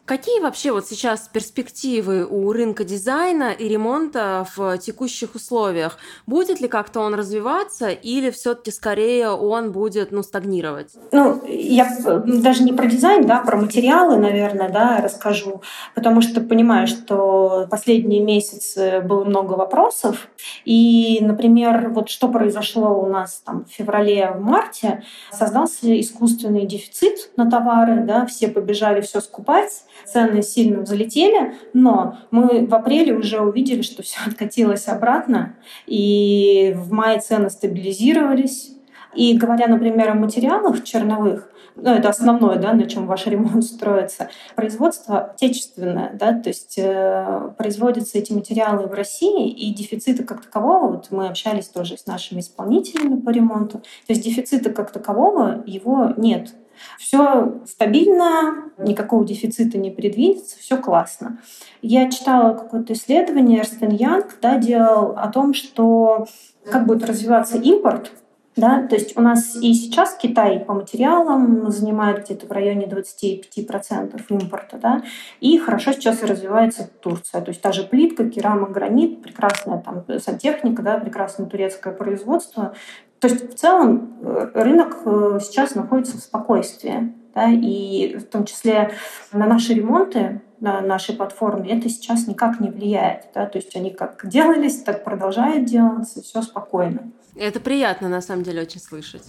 Какие вообще вот сейчас перспективы у рынка дизайна и ремонта в текущих условиях? Будет ли как-то он развиваться или все-таки скорее он будет ну, стагнировать? Ну, я даже не про дизайн, да, про материалы, наверное, да, расскажу, потому что понимаю, что последние месяцы было много вопросов. И, например, вот что произошло у нас там в феврале, в марте, создался искусственный дефицит на товары, да, все побежали все скупать, цены сильно взлетели, но мы в апреле уже увидели, что все откатилось обратно, и в мае цены стабилизировались. И говоря, например, о материалах черновых, ну, это основное, да, на чем ваш ремонт строится. Производство отечественное, да, то есть э, производятся эти материалы в России, и дефицита как такового, вот мы общались тоже с нашими исполнителями по ремонту, то есть дефицита как такового его нет. Все стабильно, никакого дефицита не предвидится, все классно. Я читала какое-то исследование, Эрстен Янг да, делал о том, что как будет развиваться импорт да, то есть у нас и сейчас Китай по материалам занимает где-то в районе 25% импорта, да, и хорошо сейчас развивается Турция. То есть та же плитка, керамик, гранит, прекрасная там сантехника, да, прекрасное турецкое производство. То есть в целом э, рынок э, сейчас находится в спокойствии. Да, и в том числе на наши ремонты, на нашей платформе, это сейчас никак не влияет. Да? То есть они как делались, так продолжают делаться, все спокойно. Это приятно, на самом деле, очень слышать.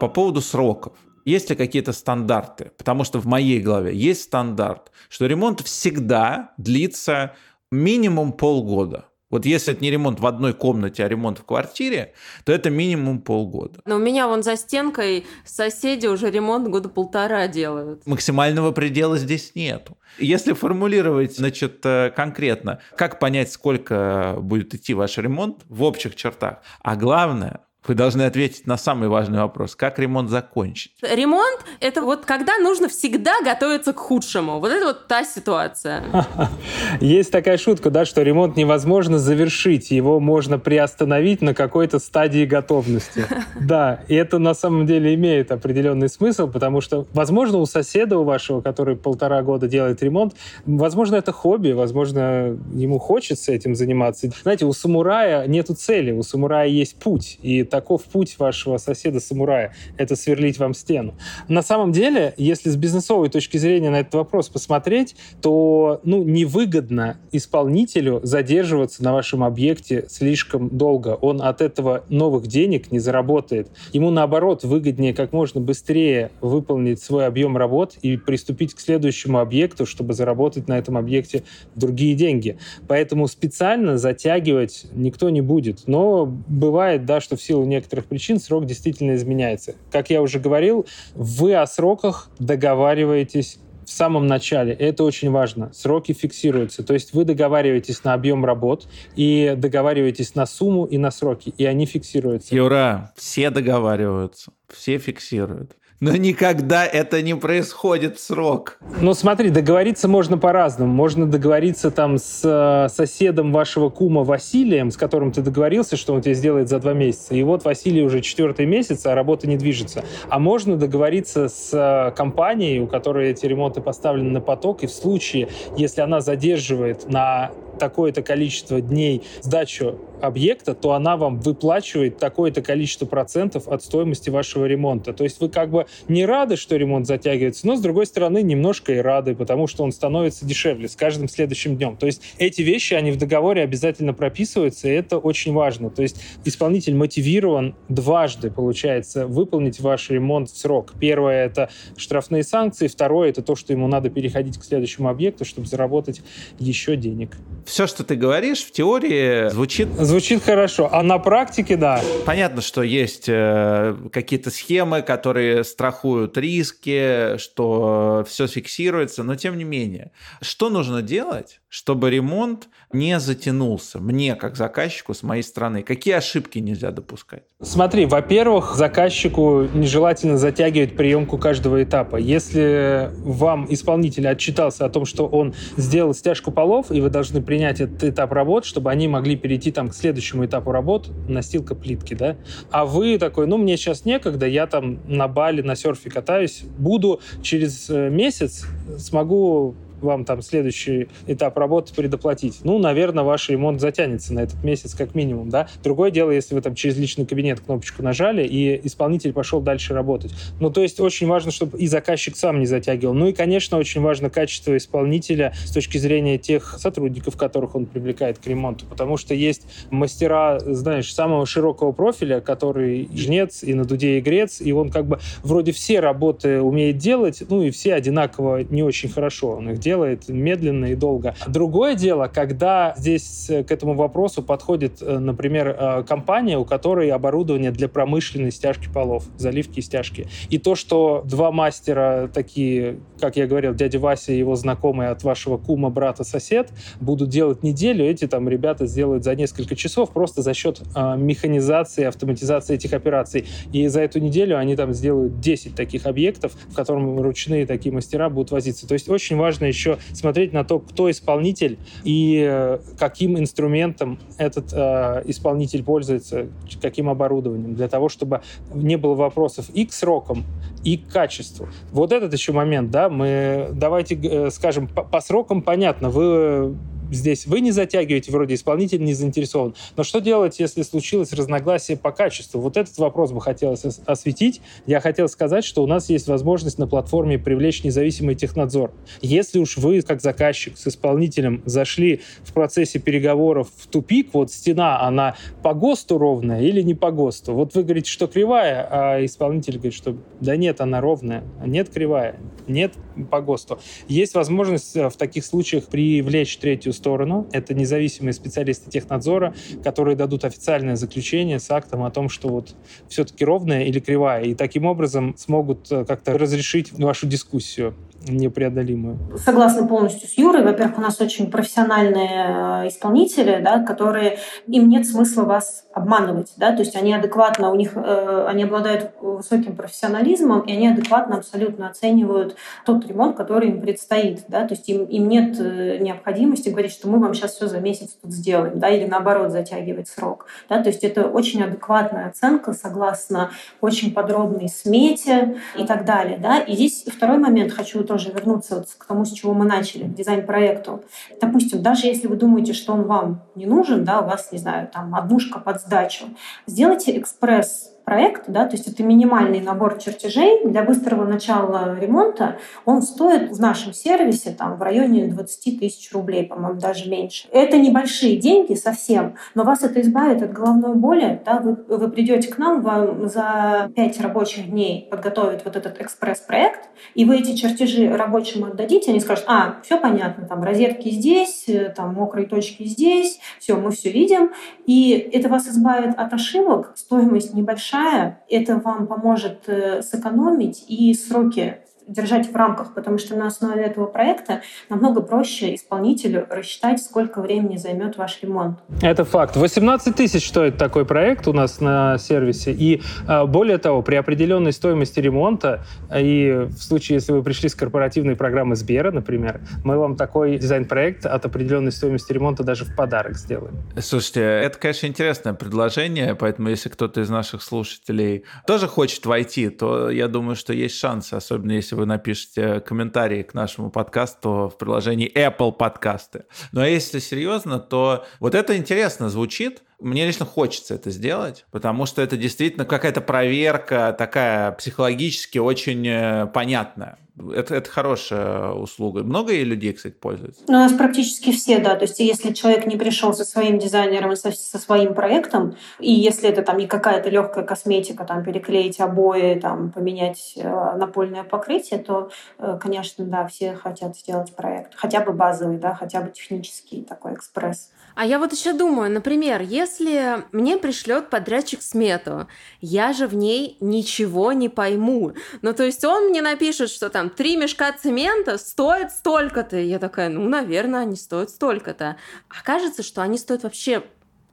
По поводу сроков. Есть ли какие-то стандарты? Потому что в моей голове есть стандарт, что ремонт всегда длится минимум полгода. Вот если это не ремонт в одной комнате, а ремонт в квартире, то это минимум полгода. Но у меня вон за стенкой соседи уже ремонт года полтора делают. Максимального предела здесь нету. Если формулировать, значит, э, конкретно, как понять, сколько будет идти ваш ремонт в общих чертах, а главное, вы должны ответить на самый важный вопрос. Как ремонт закончить? Ремонт – это вот когда нужно всегда готовиться к худшему. Вот это вот та ситуация. Есть такая шутка, да, что ремонт невозможно завершить. Его можно приостановить на какой-то стадии готовности. Да, и это на самом деле имеет определенный смысл, потому что, возможно, у соседа у вашего, который полтора года делает ремонт, возможно, это хобби, возможно, ему хочется этим заниматься. Знаете, у самурая нету цели, у самурая есть путь. И таков путь вашего соседа-самурая. Это сверлить вам стену. На самом деле, если с бизнесовой точки зрения на этот вопрос посмотреть, то ну, невыгодно исполнителю задерживаться на вашем объекте слишком долго. Он от этого новых денег не заработает. Ему, наоборот, выгоднее как можно быстрее выполнить свой объем работ и приступить к следующему объекту, чтобы заработать на этом объекте другие деньги. Поэтому специально затягивать никто не будет. Но бывает, да, что в силу некоторых причин срок действительно изменяется. Как я уже говорил, вы о сроках договариваетесь в самом начале. Это очень важно. Сроки фиксируются. То есть вы договариваетесь на объем работ и договариваетесь на сумму и на сроки, и они фиксируются. Юра, все договариваются, все фиксируют но никогда это не происходит в срок. Ну смотри, договориться можно по-разному. Можно договориться там с э, соседом вашего кума Василием, с которым ты договорился, что он тебе сделает за два месяца. И вот Василий уже четвертый месяц, а работа не движется. А можно договориться с э, компанией, у которой эти ремонты поставлены на поток, и в случае, если она задерживает на такое-то количество дней сдачу объекта, то она вам выплачивает такое-то количество процентов от стоимости вашего ремонта. То есть вы как бы не рады, что ремонт затягивается, но с другой стороны немножко и рады, потому что он становится дешевле с каждым следующим днем. То есть эти вещи, они в договоре обязательно прописываются, и это очень важно. То есть исполнитель мотивирован дважды, получается, выполнить ваш ремонт в срок. Первое — это штрафные санкции, второе — это то, что ему надо переходить к следующему объекту, чтобы заработать еще денег. Все, что ты говоришь, в теории звучит Звучит хорошо, а на практике, да. Понятно, что есть э, какие-то схемы, которые страхуют риски, что все фиксируется, но тем не менее. Что нужно делать, чтобы ремонт не затянулся мне, как заказчику, с моей стороны? Какие ошибки нельзя допускать? Смотри, во-первых, заказчику нежелательно затягивать приемку каждого этапа. Если вам исполнитель отчитался о том, что он сделал стяжку полов, и вы должны принять этот этап работ, чтобы они могли перейти там к следующему этапу работ, настилка плитки, да, а вы такой, ну, мне сейчас некогда, я там на Бали, на серфе катаюсь, буду через э, месяц, смогу вам там следующий этап работы предоплатить. Ну, наверное, ваш ремонт затянется на этот месяц как минимум, да. Другое дело, если вы там через личный кабинет кнопочку нажали, и исполнитель пошел дальше работать. Ну, то есть очень важно, чтобы и заказчик сам не затягивал. Ну и, конечно, очень важно качество исполнителя с точки зрения тех сотрудников, которых он привлекает к ремонту, потому что есть мастера, знаешь, самого широкого профиля, который жнец и на дуде игрец, и он как бы вроде все работы умеет делать, ну и все одинаково не очень хорошо он их делает медленно и долго. Другое дело, когда здесь э, к этому вопросу подходит, э, например, э, компания, у которой оборудование для промышленной стяжки полов, заливки и стяжки. И то, что два мастера такие, как я говорил, дядя Вася и его знакомые от вашего кума, брата, сосед, будут делать неделю, эти там ребята сделают за несколько часов просто за счет механизации, автоматизации этих операций. И за эту неделю они там сделают 10 таких объектов, в котором ручные такие мастера будут возиться. То есть очень важно еще смотреть на то, кто исполнитель и э, каким инструментом этот э, исполнитель пользуется, каким оборудованием, для того, чтобы не было вопросов и к срокам, и к качеству. Вот этот еще момент, да, мы давайте э, скажем, по, по срокам понятно, вы здесь вы не затягиваете, вроде исполнитель не заинтересован. Но что делать, если случилось разногласие по качеству? Вот этот вопрос бы хотелось осветить. Я хотел сказать, что у нас есть возможность на платформе привлечь независимый технадзор. Если уж вы, как заказчик, с исполнителем зашли в процессе переговоров в тупик, вот стена, она по ГОСТу ровная или не по ГОСТу? Вот вы говорите, что кривая, а исполнитель говорит, что да нет, она ровная, нет кривая, нет по ГОСТу. Есть возможность э, в таких случаях привлечь третью сторону. Это независимые специалисты технадзора, которые дадут официальное заключение с актом о том, что вот все-таки ровная или кривая. И таким образом смогут э, как-то разрешить вашу дискуссию непреодолимую. Согласна полностью с Юрой. Во-первых, у нас очень профессиональные э, исполнители, да, которые им нет смысла вас обманывать, да, то есть они адекватно, у них, э, они обладают высоким профессионализмом, и они адекватно абсолютно оценивают тот ремонт, который им предстоит, да, то есть им, им нет э, необходимости говорить, что мы вам сейчас все за месяц тут сделаем, да, или наоборот затягивать срок, да, то есть это очень адекватная оценка согласно очень подробной смете и так далее, да, и здесь второй момент хочу тоже тоже вернуться вот к тому, с чего мы начали, к дизайн-проекту. Допустим, даже если вы думаете, что он вам не нужен, да, у вас, не знаю, там однушка под сдачу, сделайте экспресс проект, да, то есть это минимальный набор чертежей для быстрого начала ремонта, он стоит в нашем сервисе там, в районе 20 тысяч рублей, по-моему, даже меньше. Это небольшие деньги совсем, но вас это избавит от головной боли. Да? Вы, вы придете к нам, вам за 5 рабочих дней подготовят вот этот экспресс-проект, и вы эти чертежи рабочим отдадите, они скажут, а, все понятно, там розетки здесь, там мокрые точки здесь, все, мы все видим, и это вас избавит от ошибок, стоимость небольшая, большая, это вам поможет э, сэкономить и сроки держать в рамках, потому что на основе этого проекта намного проще исполнителю рассчитать, сколько времени займет ваш ремонт. Это факт. 18 тысяч стоит такой проект у нас на сервисе. И а, более того, при определенной стоимости ремонта, и в случае, если вы пришли с корпоративной программы Сбера, например, мы вам такой дизайн-проект от определенной стоимости ремонта даже в подарок сделаем. Слушайте, это, конечно, интересное предложение, поэтому если кто-то из наших слушателей тоже хочет войти, то я думаю, что есть шансы, особенно если вы напишете комментарии к нашему подкасту в приложении Apple подкасты. Но если серьезно, то вот это интересно звучит, мне лично хочется это сделать, потому что это действительно какая-то проверка такая психологически очень э, понятная. Это, это хорошая услуга. Много и людей, кстати, пользуются? Ну, у нас практически все, да. То есть если человек не пришел со своим дизайнером, со, со своим проектом, и если это там не какая-то легкая косметика, там переклеить обои, там поменять э, напольное покрытие, то, э, конечно, да, все хотят сделать проект. Хотя бы базовый, да, хотя бы технический такой экспресс. А я вот еще думаю, например, если мне пришлет подрядчик смету, я же в ней ничего не пойму. Ну, то есть он мне напишет, что там три мешка цемента стоят столько-то. Я такая, ну, наверное, они стоят столько-то. Окажется, что они стоят вообще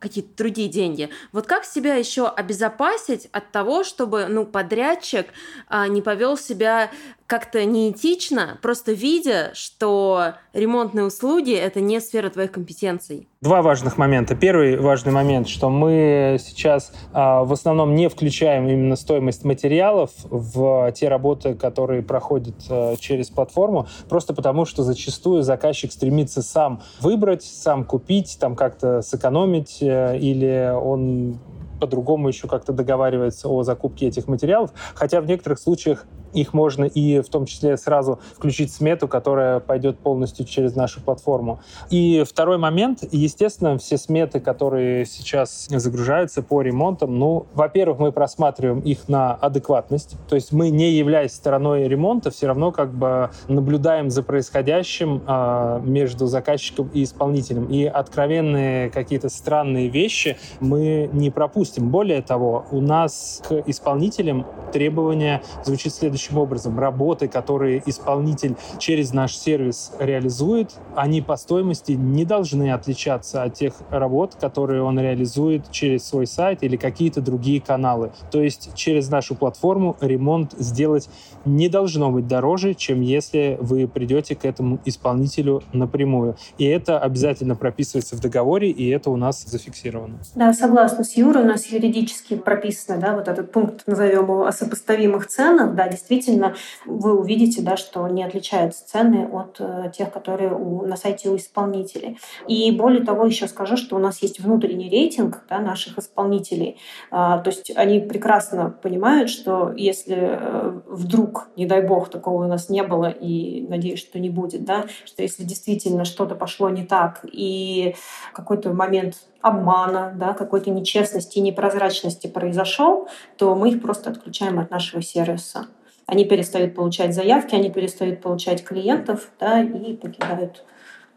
какие-то другие деньги. Вот как себя еще обезопасить от того, чтобы ну, подрядчик а, не повел себя как-то неэтично, просто видя, что ремонтные услуги — это не сфера твоих компетенций? Два важных момента. Первый важный момент, что мы сейчас э, в основном не включаем именно стоимость материалов в те работы, которые проходят э, через платформу, просто потому что зачастую заказчик стремится сам выбрать, сам купить, там как-то сэкономить, э, или он по-другому еще как-то договаривается о закупке этих материалов, хотя в некоторых случаях их можно и в том числе сразу включить смету, которая пойдет полностью через нашу платформу. И второй момент, естественно, все сметы, которые сейчас загружаются по ремонтам, ну, во-первых, мы просматриваем их на адекватность, то есть мы, не являясь стороной ремонта, все равно как бы наблюдаем за происходящим э, между заказчиком и исполнителем. И откровенные какие-то странные вещи мы не пропустим. Более того, у нас к исполнителям требования звучит следующее следующим образом. Работы, которые исполнитель через наш сервис реализует, они по стоимости не должны отличаться от тех работ, которые он реализует через свой сайт или какие-то другие каналы. То есть через нашу платформу ремонт сделать не должно быть дороже, чем если вы придете к этому исполнителю напрямую. И это обязательно прописывается в договоре, и это у нас зафиксировано. Да, согласна с Юрой, у нас юридически прописано, да, вот этот пункт, назовем его, о сопоставимых ценах, да, действительно действительно вы увидите, да, что не отличаются цены от э, тех, которые у, на сайте у исполнителей. И более того, еще скажу, что у нас есть внутренний рейтинг да, наших исполнителей. А, то есть они прекрасно понимают, что если э, вдруг, не дай бог, такого у нас не было, и надеюсь, что не будет, да, что если действительно что-то пошло не так, и какой-то момент обмана, да, какой-то нечестности непрозрачности произошел, то мы их просто отключаем от нашего сервиса. Они перестают получать заявки, они перестают получать клиентов да, и покидают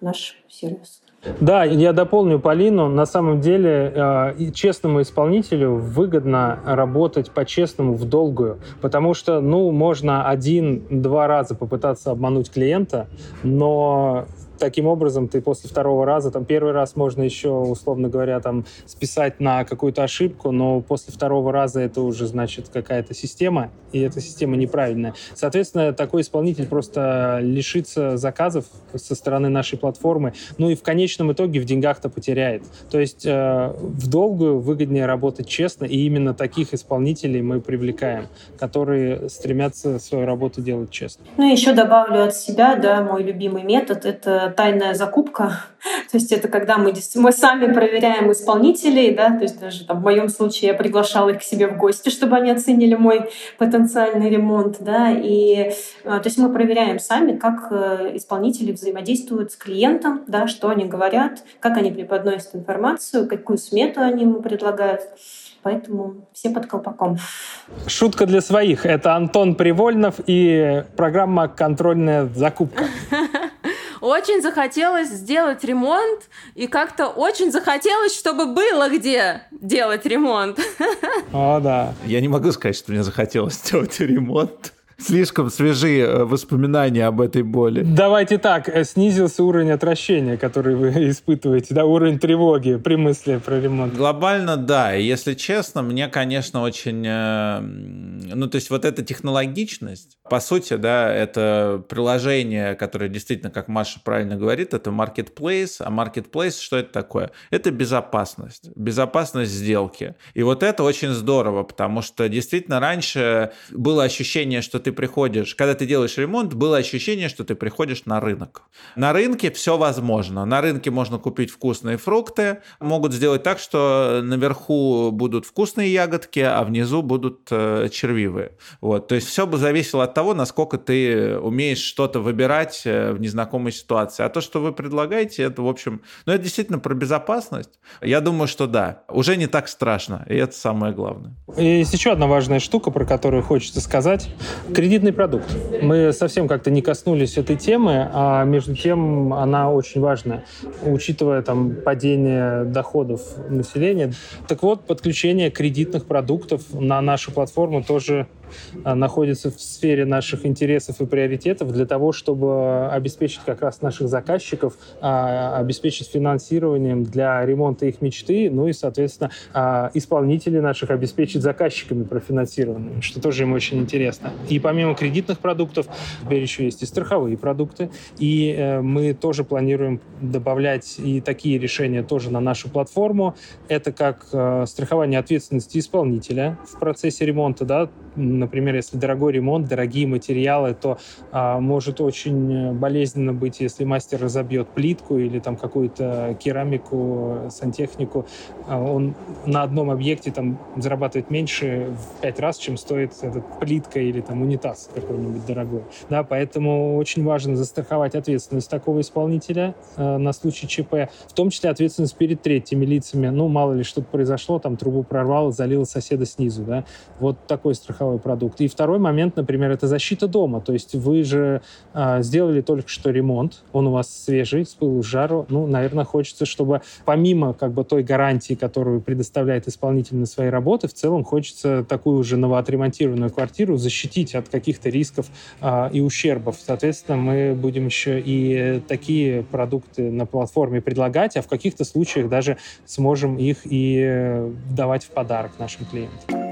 наш сервис. Да, я дополню Полину. На самом деле э, честному исполнителю выгодно работать по-честному в долгую, потому что, ну, можно один-два раза попытаться обмануть клиента, но таким образом ты после второго раза, там первый раз можно еще, условно говоря, там списать на какую-то ошибку, но после второго раза это уже значит какая-то система, и эта система неправильная. Соответственно, такой исполнитель просто лишится заказов со стороны нашей платформы, ну и в конечном итоге в деньгах-то потеряет. То есть э, в долгую выгоднее работать честно, и именно таких исполнителей мы привлекаем, которые стремятся свою работу делать честно. Ну еще добавлю от себя, да, мой любимый метод — это тайная закупка. То есть это когда мы, мы сами проверяем исполнителей, да, то есть даже там, в моем случае я приглашала их к себе в гости, чтобы они оценили мой потенциальный ремонт, да, и а, то есть мы проверяем сами, как э, исполнители взаимодействуют с клиентом, да, что они говорят, как они преподносят информацию, какую смету они ему предлагают. Поэтому все под колпаком. Шутка для своих. Это Антон Привольнов и программа «Контрольная закупка». Очень захотелось сделать ремонт, и как-то очень захотелось, чтобы было где делать ремонт. О, да. Я не могу сказать, что мне захотелось сделать ремонт слишком свежие э, воспоминания об этой боли. Давайте так, э, снизился уровень отвращения, который вы испытываете, да, уровень тревоги при мысли про ремонт. Глобально, да. И если честно, мне, конечно, очень... Э, ну, то есть вот эта технологичность, по сути, да, это приложение, которое действительно, как Маша правильно говорит, это marketplace. А marketplace, что это такое? Это безопасность. Безопасность сделки. И вот это очень здорово, потому что действительно раньше было ощущение, что ты приходишь, когда ты делаешь ремонт, было ощущение, что ты приходишь на рынок. На рынке все возможно. На рынке можно купить вкусные фрукты. Могут сделать так, что наверху будут вкусные ягодки, а внизу будут э, червивые. Вот. То есть все бы зависело от того, насколько ты умеешь что-то выбирать э, в незнакомой ситуации. А то, что вы предлагаете, это, в общем, ну, это действительно про безопасность. Я думаю, что да, уже не так страшно, и это самое главное. И есть еще одна важная штука, про которую хочется сказать. Кредитный продукт. Мы совсем как-то не коснулись этой темы, а между тем она очень важная, учитывая там падение доходов населения. Так вот, подключение кредитных продуктов на нашу платформу тоже находится в сфере наших интересов и приоритетов для того, чтобы обеспечить как раз наших заказчиков, а, обеспечить финансированием для ремонта их мечты, ну и, соответственно, а, исполнителей наших обеспечить заказчиками профинансированными, что тоже им очень интересно. И помимо кредитных продуктов, теперь еще есть и страховые продукты, и э, мы тоже планируем добавлять и такие решения тоже на нашу платформу. Это как э, страхование ответственности исполнителя в процессе ремонта, да, например, если дорогой ремонт, дорогие материалы, то а, может очень болезненно быть, если мастер разобьет плитку или там какую-то керамику, сантехнику, а, он на одном объекте там зарабатывает меньше в пять раз, чем стоит эта плитка или там унитаз какой-нибудь дорогой. Да, поэтому очень важно застраховать ответственность такого исполнителя э, на случай ЧП, в том числе ответственность перед третьими лицами. Ну, мало ли что-то произошло, там трубу прорвало, залило соседа снизу, да. Вот такой страховой продукт. И второй момент, например, это защита дома. То есть вы же э, сделали только что ремонт, он у вас свежий, с пылу с жару. Ну, наверное, хочется, чтобы помимо как бы той гарантии, которую предоставляет исполнитель на свои работы, в целом хочется такую же новоотремонтированную квартиру защитить от каких-то рисков э, и ущербов. Соответственно, мы будем еще и такие продукты на платформе предлагать, а в каких-то случаях даже сможем их и давать в подарок нашим клиентам.